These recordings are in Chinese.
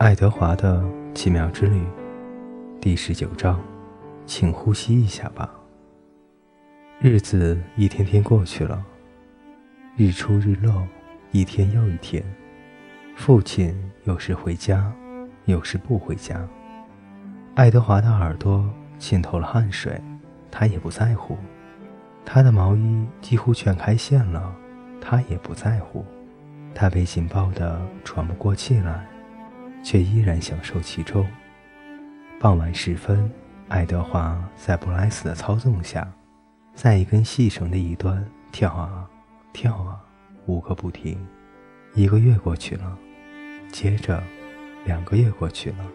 爱德华的奇妙之旅，第十九章，请呼吸一下吧。日子一天天过去了，日出日落，一天又一天。父亲有时回家，有时不回家。爱德华的耳朵浸透了汗水，他也不在乎。他的毛衣几乎全开线了，他也不在乎。他被紧抱得喘不过气来。却依然享受其中。傍晚时分，爱德华在布莱斯的操纵下，在一根细绳的一端跳啊跳啊，舞个不停。一个月过去了，接着两个月过去了，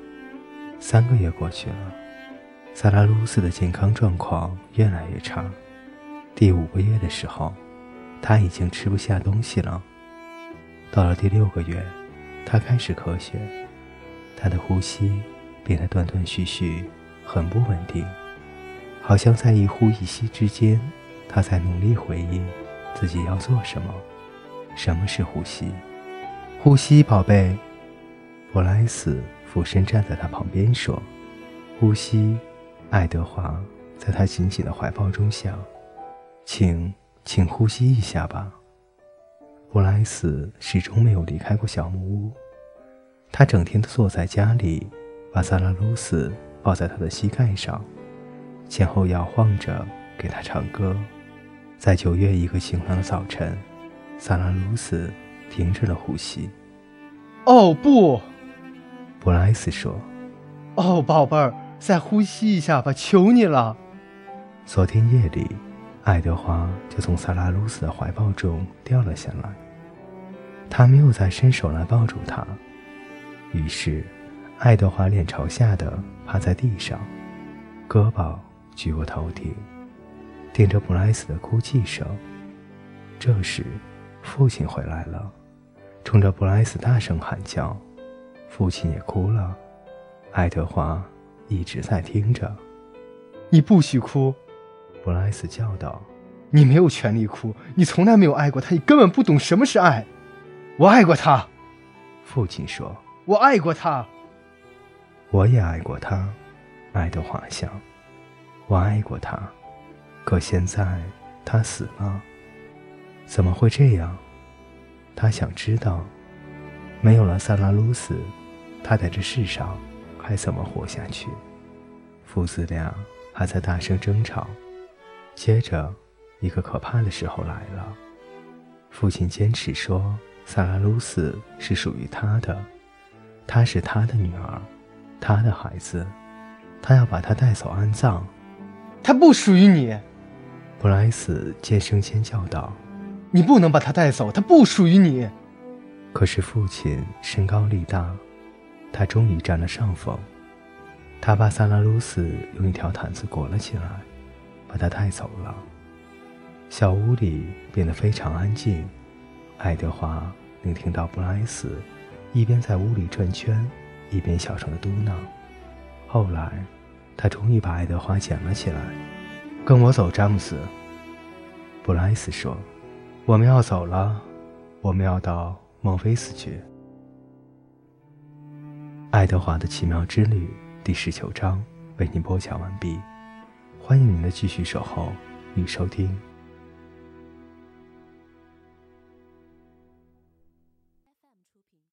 三个月过去了。萨拉鲁斯的健康状况越来越差。第五个月的时候，他已经吃不下东西了。到了第六个月，他开始咳血。他的呼吸变得断断续续，很不稳定，好像在一呼一吸之间，他在努力回忆自己要做什么。什么是呼吸？呼吸，宝贝。布莱斯俯身站在他旁边说：“呼吸。”爱德华在他紧紧的怀抱中想：“请，请呼吸一下吧。”布莱斯始终没有离开过小木屋。他整天都坐在家里，把萨拉鲁斯抱在他的膝盖上，前后摇晃着给他唱歌。在九月一个晴朗的早晨，萨拉鲁斯停止了呼吸。哦不，布莱斯说：“哦，宝贝儿，再呼吸一下吧，求你了。”昨天夜里，爱德华就从萨拉鲁斯的怀抱中掉了下来。他没有再伸手来抱住他。于是，爱德华脸朝下的趴在地上，胳膊举过头顶，听着布莱斯的哭泣声。这时，父亲回来了，冲着布莱斯大声喊叫。父亲也哭了。爱德华一直在听着。你不许哭，布莱斯叫道。你没有权利哭，你从来没有爱过他，你根本不懂什么是爱。我爱过他，父亲说。我爱过他，我也爱过他，爱德华想，我爱过他，可现在他死了，怎么会这样？他想知道，没有了萨拉鲁斯，他在这世上还怎么活下去？父子俩还在大声争吵。接着，一个可怕的时候来了。父亲坚持说，萨拉鲁斯是属于他的。她是他的女儿，他的孩子，他要把她带走安葬。她不属于你，布莱斯尖声尖叫道：“你不能把她带走，她不属于你。”可是父亲身高力大，他终于占了上风。他把萨拉鲁斯用一条毯子裹了起来，把他带走了。小屋里变得非常安静。爱德华能听到布莱斯。一边在屋里转圈，一边小声的嘟囔。后来，他终于把爱德华捡了起来。“跟我走，詹姆斯。”布莱斯说，“我们要走了，我们要到孟菲斯去。”爱德华的奇妙之旅第十九章为您播讲完毕，欢迎您的继续守候与收听。